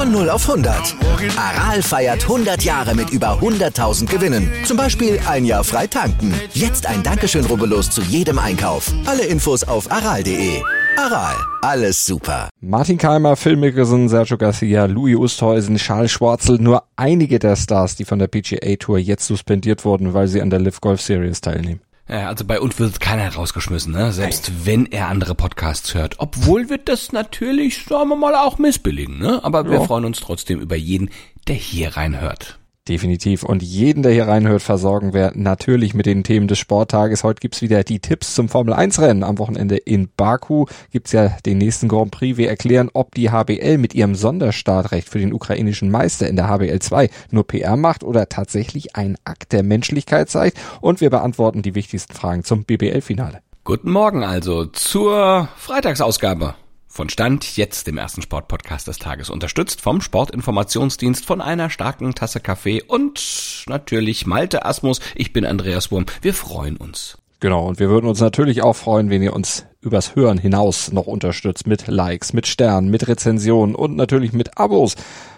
Von 0 auf 100. Aral feiert 100 Jahre mit über 100.000 Gewinnen. Zum Beispiel ein Jahr frei tanken. Jetzt ein Dankeschön, rubbellos zu jedem Einkauf. Alle Infos auf aral.de. Aral, alles super. Martin Keimer, Phil Mickelson, Sergio Garcia, Louis Oosthuizen, Charles Schwarzel, nur einige der Stars, die von der PGA Tour jetzt suspendiert wurden, weil sie an der Live Golf Series teilnehmen. Ja, also bei uns wird keiner rausgeschmissen, ne? selbst Nein. wenn er andere Podcasts hört. Obwohl wir das natürlich, sagen wir mal, auch missbilligen. Ne? Aber ja. wir freuen uns trotzdem über jeden, der hier reinhört. Definitiv. Und jeden, der hier reinhört, versorgen wir natürlich mit den Themen des Sporttages. Heute gibt's wieder die Tipps zum Formel 1 Rennen. Am Wochenende in Baku gibt's ja den nächsten Grand Prix. Wir erklären, ob die HBL mit ihrem Sonderstartrecht für den ukrainischen Meister in der HBL 2 nur PR macht oder tatsächlich ein Akt der Menschlichkeit zeigt. Und wir beantworten die wichtigsten Fragen zum BBL-Finale. Guten Morgen also zur Freitagsausgabe von Stand jetzt dem ersten Sportpodcast des Tages unterstützt vom Sportinformationsdienst von einer starken Tasse Kaffee und natürlich Malte Asmus. Ich bin Andreas Wurm. Wir freuen uns. Genau, und wir würden uns natürlich auch freuen, wenn ihr uns übers Hören hinaus noch unterstützt mit Likes, mit Sternen, mit Rezensionen und natürlich mit Abos.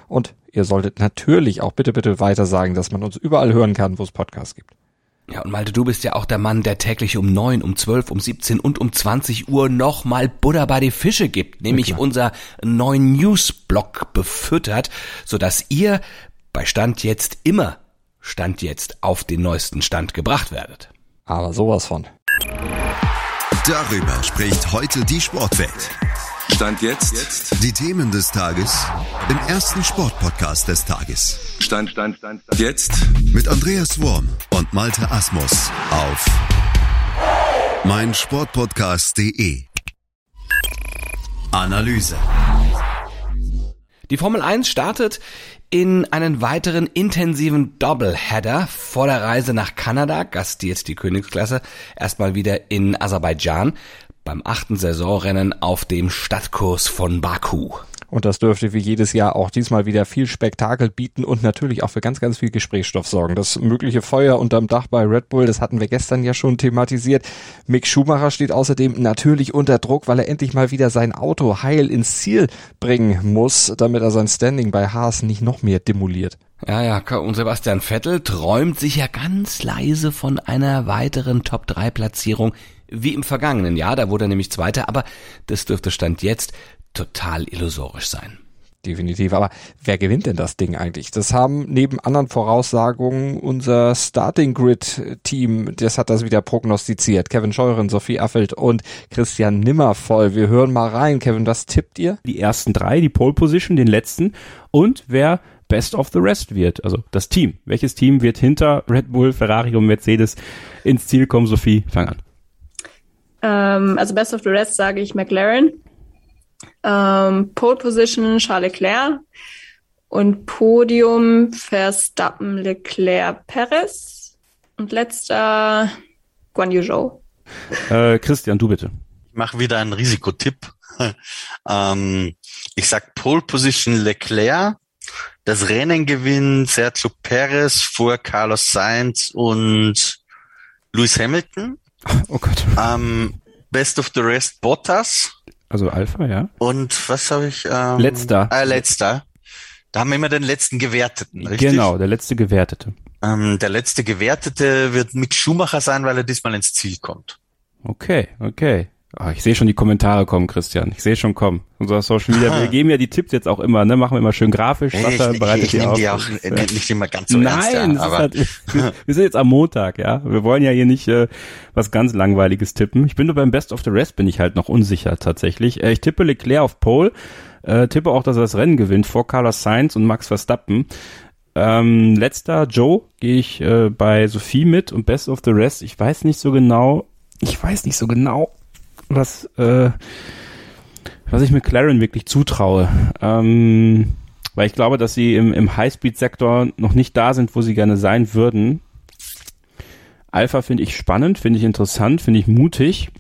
Und ihr solltet natürlich auch bitte, bitte weiter sagen, dass man uns überall hören kann, wo es Podcasts gibt. Ja, und Malte, du bist ja auch der Mann, der täglich um neun, um zwölf, um siebzehn und um zwanzig Uhr nochmal Buddha bei die Fische gibt, nämlich unser neuen Newsblog befüttert, sodass ihr bei Stand jetzt immer Stand jetzt auf den neuesten Stand gebracht werdet. Aber sowas von. Darüber spricht heute die Sportwelt. Stand jetzt. Die Themen des Tages im ersten Sportpodcast des Tages. Stand, Stand, Stand, Stand. Jetzt. Mit Andreas Worm und Malte Asmus auf meinsportpodcast.de. Analyse. Die Formel 1 startet in einen weiteren intensiven Doubleheader vor der Reise nach Kanada, gastiert die Königsklasse erstmal wieder in Aserbaidschan beim achten Saisonrennen auf dem Stadtkurs von Baku. Und das dürfte wie jedes Jahr auch diesmal wieder viel Spektakel bieten und natürlich auch für ganz, ganz viel Gesprächsstoff sorgen. Das mögliche Feuer unterm Dach bei Red Bull, das hatten wir gestern ja schon thematisiert. Mick Schumacher steht außerdem natürlich unter Druck, weil er endlich mal wieder sein Auto heil ins Ziel bringen muss, damit er sein Standing bei Haas nicht noch mehr demoliert. Ja, ja, und Sebastian Vettel träumt sich ja ganz leise von einer weiteren Top-3-Platzierung wie im vergangenen Jahr, da wurde er nämlich Zweiter, aber das dürfte Stand jetzt total illusorisch sein. Definitiv. Aber wer gewinnt denn das Ding eigentlich? Das haben neben anderen Voraussagungen unser Starting Grid Team, das hat das wieder prognostiziert. Kevin Scheuren, Sophie Affelt und Christian Nimmervoll. Wir hören mal rein. Kevin, was tippt ihr? Die ersten drei, die Pole Position, den letzten und wer Best of the Rest wird. Also das Team. Welches Team wird hinter Red Bull, Ferrari und Mercedes ins Ziel kommen? Sophie, fang an. Ähm, also Best of the Rest sage ich McLaren. Ähm, Pole Position Charles Leclerc. Und Podium Verstappen, Leclerc, Perez. Und letzter Guan Yu Zhou. Äh, Christian, du bitte. Ich mache wieder einen Risikotipp. ähm, ich sag Pole Position Leclerc. Das Rennen gewinnt Sergio Perez vor Carlos Sainz und Lewis Hamilton. Oh Gott. Ähm, Best of the Rest Bottas. Also Alpha, ja. Und was habe ich? Ähm, letzter. Äh, letzter. Da haben wir immer den letzten Gewerteten, richtig? Genau, der letzte Gewertete. Ähm, der letzte Gewertete wird Mick Schumacher sein, weil er diesmal ins Ziel kommt. Okay, okay. Oh, ich sehe schon die Kommentare kommen, Christian. Ich sehe schon kommen. Unser Social Media, wir geben ja die Tipps jetzt auch immer, ne? Machen wir immer schön grafisch. Wasser ich, bereitet ich, ich die auf. Die auch äh, nicht immer ganz so Nein, ernst, ja, aber halt, wir, wir, sind jetzt am Montag, ja. Wir wollen ja hier nicht äh, was ganz langweiliges tippen. Ich bin nur beim Best of the Rest bin ich halt noch unsicher tatsächlich. Äh, ich tippe Leclerc auf Pole, äh, tippe auch, dass er das Rennen gewinnt vor Carlos Sainz und Max Verstappen. Ähm, letzter Joe gehe ich äh, bei Sophie mit und Best of the Rest. Ich weiß nicht so genau. Ich weiß nicht so genau was, äh, was ich McLaren wirklich zutraue. Ähm, weil ich glaube, dass sie im, im Highspeed-Sektor noch nicht da sind, wo sie gerne sein würden. Alpha finde ich spannend, finde ich interessant, finde ich mutig.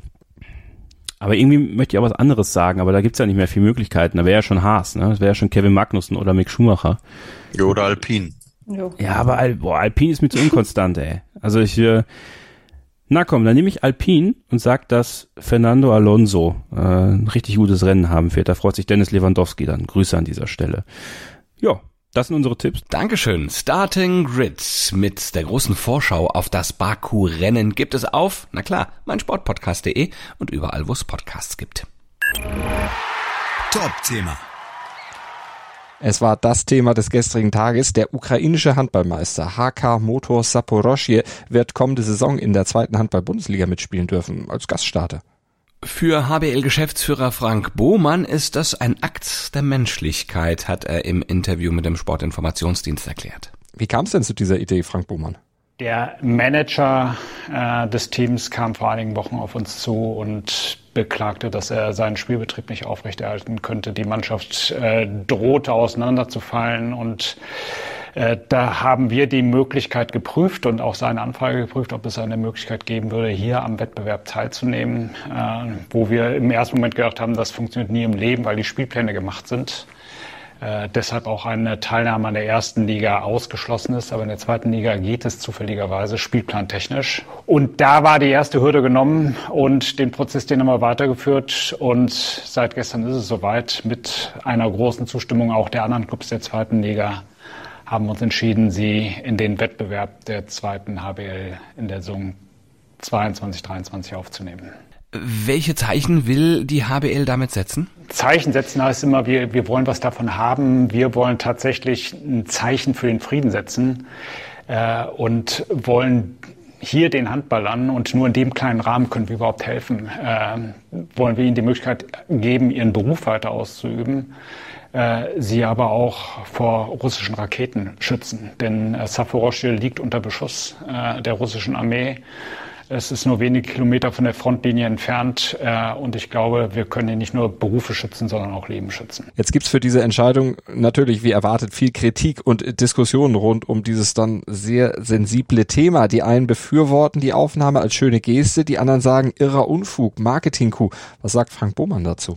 Aber irgendwie möchte ich auch was anderes sagen, aber da gibt's ja nicht mehr viele Möglichkeiten. Da wäre ja schon Haas, ne? Das wäre ja schon Kevin Magnussen oder Mick Schumacher. Ja, oder Alpine. Jo. Ja, aber Al boah, Alpine ist mir zu inkonstant, ey. Also ich, äh, na komm, dann nehme ich Alpine und sag, dass Fernando Alonso äh, ein richtig gutes Rennen haben wird. Da freut sich Dennis Lewandowski dann. Grüße an dieser Stelle. Ja, das sind unsere Tipps. Dankeschön. Starting Grid mit der großen Vorschau auf das Baku-Rennen gibt es auf, na klar, meinsportpodcast.de und überall, wo es Podcasts gibt. Top-Thema. Es war das Thema des gestrigen Tages. Der ukrainische Handballmeister HK Motor Saporoschje wird kommende Saison in der zweiten Handball-Bundesliga mitspielen dürfen, als Gaststarter. Für HBL-Geschäftsführer Frank Bohmann ist das ein Akt der Menschlichkeit, hat er im Interview mit dem Sportinformationsdienst erklärt. Wie kam es denn zu dieser Idee, Frank Bohmann? Der Manager äh, des Teams kam vor einigen Wochen auf uns zu und beklagte, dass er seinen Spielbetrieb nicht aufrechterhalten könnte. Die Mannschaft äh, drohte auseinanderzufallen und äh, da haben wir die Möglichkeit geprüft und auch seine Anfrage geprüft, ob es eine Möglichkeit geben würde, hier am Wettbewerb teilzunehmen, äh, wo wir im ersten Moment gedacht haben, das funktioniert nie im Leben, weil die Spielpläne gemacht sind. Äh, deshalb auch eine Teilnahme an der ersten Liga ausgeschlossen ist. Aber in der zweiten Liga geht es zufälligerweise spielplantechnisch. Und da war die erste Hürde genommen und den Prozess, den haben wir weitergeführt. Und seit gestern ist es soweit mit einer großen Zustimmung auch der anderen Clubs der zweiten Liga haben uns entschieden, sie in den Wettbewerb der zweiten HBL in der Saison 22, 23 aufzunehmen. Welche Zeichen will die HBL damit setzen? Zeichen setzen heißt immer, wir, wir wollen was davon haben. Wir wollen tatsächlich ein Zeichen für den Frieden setzen äh, und wollen hier den Handballern und nur in dem kleinen Rahmen können wir überhaupt helfen. Äh, wollen wir ihnen die Möglichkeit geben, ihren Beruf weiter auszuüben, äh, sie aber auch vor russischen Raketen schützen. Denn äh, Saporoschje liegt unter Beschuss äh, der russischen Armee. Es ist nur wenige Kilometer von der Frontlinie entfernt äh, und ich glaube, wir können hier nicht nur Berufe schützen, sondern auch Leben schützen. Jetzt gibt's für diese Entscheidung natürlich, wie erwartet, viel Kritik und Diskussionen rund um dieses dann sehr sensible Thema. Die einen befürworten die Aufnahme als schöne Geste, die anderen sagen irrer Unfug, Marketing-Coup. Was sagt Frank Bohmann dazu?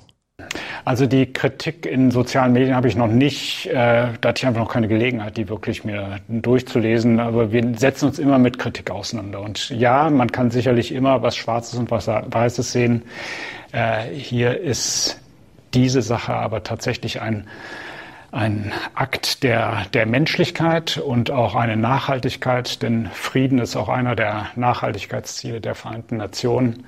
Also die Kritik in sozialen Medien habe ich noch nicht, äh, da hatte ich einfach noch keine Gelegenheit, die wirklich mir durchzulesen. Aber wir setzen uns immer mit Kritik auseinander. Und ja, man kann sicherlich immer was Schwarzes und was Weißes sehen. Äh, hier ist diese Sache aber tatsächlich ein ein Akt der, der Menschlichkeit und auch eine Nachhaltigkeit, denn Frieden ist auch einer der Nachhaltigkeitsziele der Vereinten Nationen.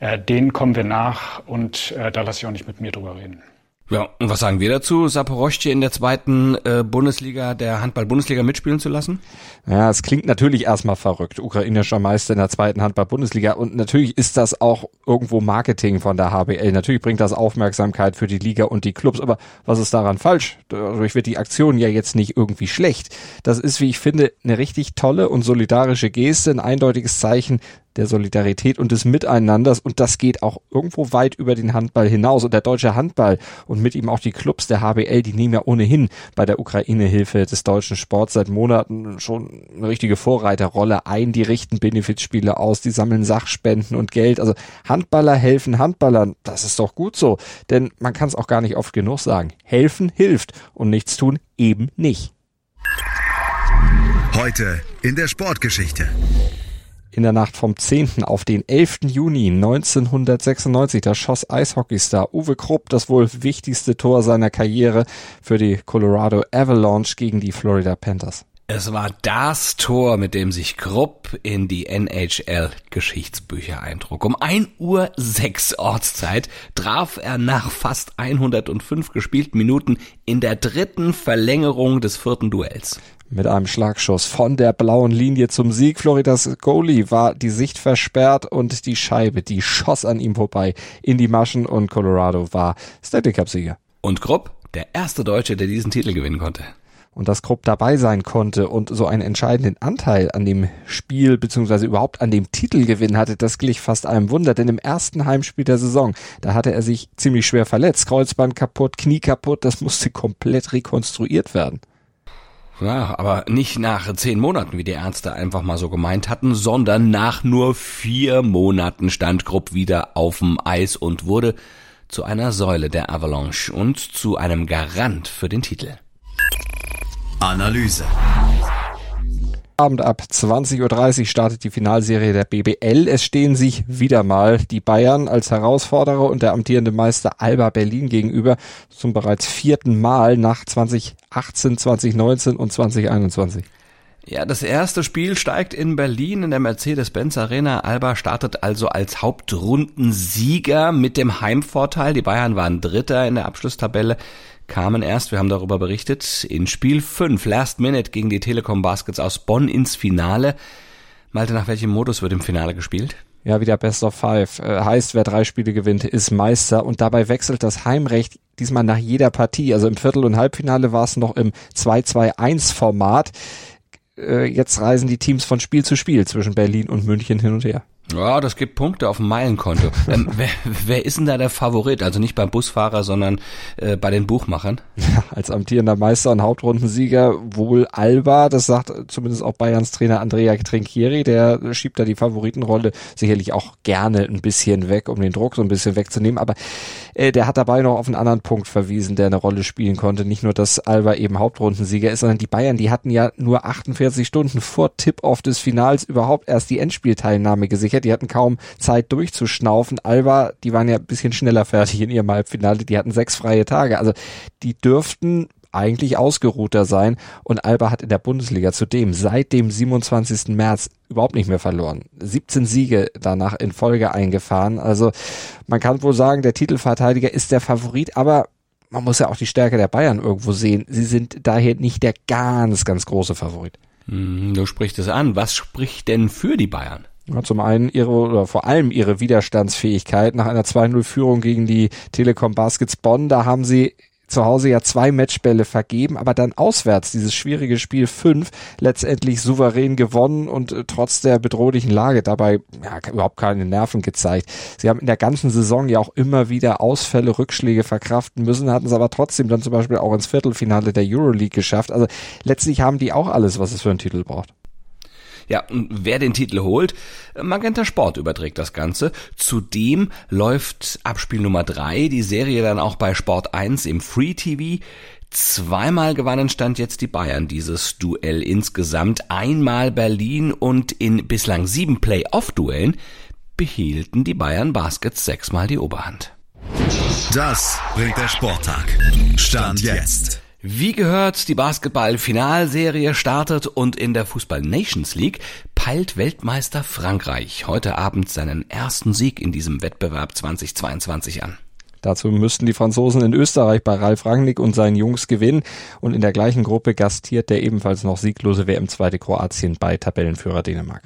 Äh, denen kommen wir nach und äh, da lasse ich auch nicht mit mir drüber reden. Ja, und was sagen wir dazu, Saporoschje in der zweiten äh, Bundesliga, der Handball-Bundesliga mitspielen zu lassen? Ja, es klingt natürlich erstmal verrückt, ukrainischer Meister in der zweiten Handball-Bundesliga und natürlich ist das auch irgendwo Marketing von der HBL. Natürlich bringt das Aufmerksamkeit für die Liga und die Clubs, aber was ist daran falsch? Dadurch wird die Aktion ja jetzt nicht irgendwie schlecht. Das ist, wie ich finde, eine richtig tolle und solidarische Geste, ein eindeutiges Zeichen der Solidarität und des Miteinanders. Und das geht auch irgendwo weit über den Handball hinaus. Und der deutsche Handball und mit ihm auch die Clubs der HBL, die nehmen ja ohnehin bei der Ukraine-Hilfe des deutschen Sports seit Monaten schon eine richtige Vorreiterrolle ein, die richten Benefizspiele aus, die sammeln Sachspenden und Geld, also Handballer helfen Handballern, das ist doch gut so, denn man kann es auch gar nicht oft genug sagen, helfen hilft und nichts tun eben nicht. Heute in der Sportgeschichte. In der Nacht vom 10. auf den 11. Juni 1996, da schoss Eishockeystar Uwe Krupp das wohl wichtigste Tor seiner Karriere für die Colorado Avalanche gegen die Florida Panthers. Es war das Tor, mit dem sich Krupp in die NHL-Geschichtsbücher eintrug. Um 1 Uhr 6 Ortszeit traf er nach fast 105 gespielten Minuten in der dritten Verlängerung des vierten Duells mit einem Schlagschuss von der blauen Linie zum Sieg. Floridas Goalie war die Sicht versperrt und die Scheibe, die schoss an ihm vorbei in die Maschen und Colorado war Stanley Cup Sieger. Und Krupp, der erste Deutsche, der diesen Titel gewinnen konnte. und dass Krupp dabei sein konnte und so einen entscheidenden Anteil an dem Spiel beziehungsweise überhaupt an dem Titelgewinn hatte, das glich fast einem Wunder, denn im ersten Heimspiel der Saison, da hatte er sich ziemlich schwer verletzt, Kreuzband kaputt, Knie kaputt, das musste komplett rekonstruiert werden. Ja, aber nicht nach zehn Monaten, wie die Ärzte einfach mal so gemeint hatten, sondern nach nur vier Monaten stand Krupp wieder auf dem Eis und wurde zu einer Säule der Avalanche und zu einem Garant für den Titel. Analyse. Abend ab 20.30 Uhr startet die Finalserie der BBL. Es stehen sich wieder mal die Bayern als Herausforderer und der amtierende Meister Alba Berlin gegenüber zum bereits vierten Mal nach 2018, 2019 und 2021. Ja, das erste Spiel steigt in Berlin in der Mercedes-Benz Arena. Alba startet also als Hauptrundensieger mit dem Heimvorteil. Die Bayern waren Dritter in der Abschlusstabelle kamen erst, wir haben darüber berichtet, in Spiel 5, Last Minute gegen die Telekom Baskets aus Bonn ins Finale. Malte, nach welchem Modus wird im Finale gespielt? Ja, wieder Best of Five. Äh, heißt, wer drei Spiele gewinnt, ist Meister. Und dabei wechselt das Heimrecht diesmal nach jeder Partie. Also im Viertel- und Halbfinale war es noch im 2-2-1-Format. Äh, jetzt reisen die Teams von Spiel zu Spiel zwischen Berlin und München hin und her. Ja, das gibt Punkte auf dem Meilenkonto. ähm, wer, wer ist denn da der Favorit? Also nicht beim Busfahrer, sondern äh, bei den Buchmachern? Ja, als amtierender Meister und Hauptrundensieger wohl Alba. Das sagt zumindest auch Bayerns Trainer Andrea Trinchieri. Der schiebt da die Favoritenrolle sicherlich auch gerne ein bisschen weg, um den Druck so ein bisschen wegzunehmen. Aber äh, der hat dabei noch auf einen anderen Punkt verwiesen, der eine Rolle spielen konnte. Nicht nur, dass Alba eben Hauptrundensieger ist, sondern die Bayern, die hatten ja nur 48 Stunden vor Tip-Off des Finals überhaupt erst die Endspielteilnahme gesichert umgekehrt, die hatten kaum Zeit durchzuschnaufen. Alba, die waren ja ein bisschen schneller fertig in ihrem Halbfinale, die hatten sechs freie Tage. Also die dürften eigentlich ausgeruhter sein und Alba hat in der Bundesliga zudem seit dem 27. März überhaupt nicht mehr verloren. 17 Siege danach in Folge eingefahren. Also man kann wohl sagen, der Titelverteidiger ist der Favorit, aber man muss ja auch die Stärke der Bayern irgendwo sehen. Sie sind daher nicht der ganz, ganz große Favorit. Du sprichst es an. Was spricht denn für die Bayern? Ja, zum einen ihre oder vor allem ihre Widerstandsfähigkeit nach einer 2-0-Führung gegen die Telekom Baskets Bonn. Da haben sie zu Hause ja zwei Matchbälle vergeben, aber dann auswärts dieses schwierige Spiel 5 letztendlich souverän gewonnen und äh, trotz der bedrohlichen Lage dabei ja, überhaupt keine Nerven gezeigt. Sie haben in der ganzen Saison ja auch immer wieder Ausfälle, Rückschläge verkraften müssen, hatten es aber trotzdem dann zum Beispiel auch ins Viertelfinale der Euroleague geschafft. Also letztlich haben die auch alles, was es für einen Titel braucht. Ja, und wer den Titel holt, Magenta Sport überträgt das Ganze. Zudem läuft Abspiel Nummer drei die Serie dann auch bei Sport 1 im Free TV. Zweimal gewannen stand jetzt die Bayern dieses Duell insgesamt. Einmal Berlin und in bislang sieben Playoff-Duellen behielten die Bayern Baskets sechsmal die Oberhand. Das bringt der Sporttag. Stand jetzt. Wie gehört, die Basketball-Finalserie startet und in der Fußball Nations League peilt Weltmeister Frankreich heute Abend seinen ersten Sieg in diesem Wettbewerb 2022 an. Dazu müssten die Franzosen in Österreich bei Ralf Rangnick und seinen Jungs gewinnen und in der gleichen Gruppe gastiert der ebenfalls noch sieglose WM-Zweite Kroatien bei Tabellenführer Dänemark.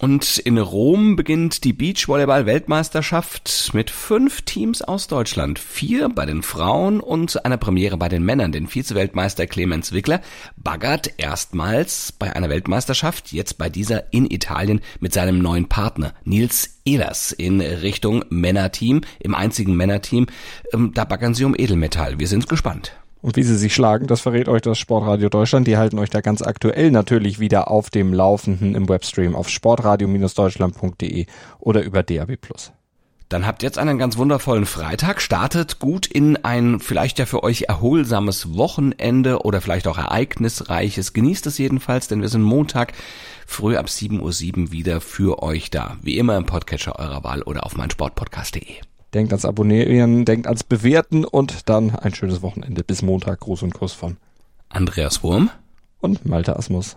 Und in Rom beginnt die Beachvolleyball-Weltmeisterschaft mit fünf Teams aus Deutschland. Vier bei den Frauen und einer Premiere bei den Männern. Den Vize-Weltmeister Clemens Wickler baggert erstmals bei einer Weltmeisterschaft, jetzt bei dieser in Italien, mit seinem neuen Partner Nils Ehlers in Richtung Männerteam, im einzigen Männerteam. Ähm, da baggern sie um Edelmetall. Wir sind gespannt. Und wie sie sich schlagen, das verrät euch das Sportradio Deutschland. Die halten euch da ganz aktuell natürlich wieder auf dem Laufenden im Webstream auf sportradio-deutschland.de oder über DAB+. Dann habt jetzt einen ganz wundervollen Freitag, startet gut in ein vielleicht ja für euch erholsames Wochenende oder vielleicht auch ereignisreiches. Genießt es jedenfalls, denn wir sind Montag früh ab 7.07 Uhr wieder für euch da. Wie immer im Podcatcher eurer Wahl oder auf meinsportpodcast.de. Denkt ans Abonnieren, denkt ans Bewerten und dann ein schönes Wochenende. Bis Montag. Gruß und Kuss von Andreas Wurm und Malte Asmus.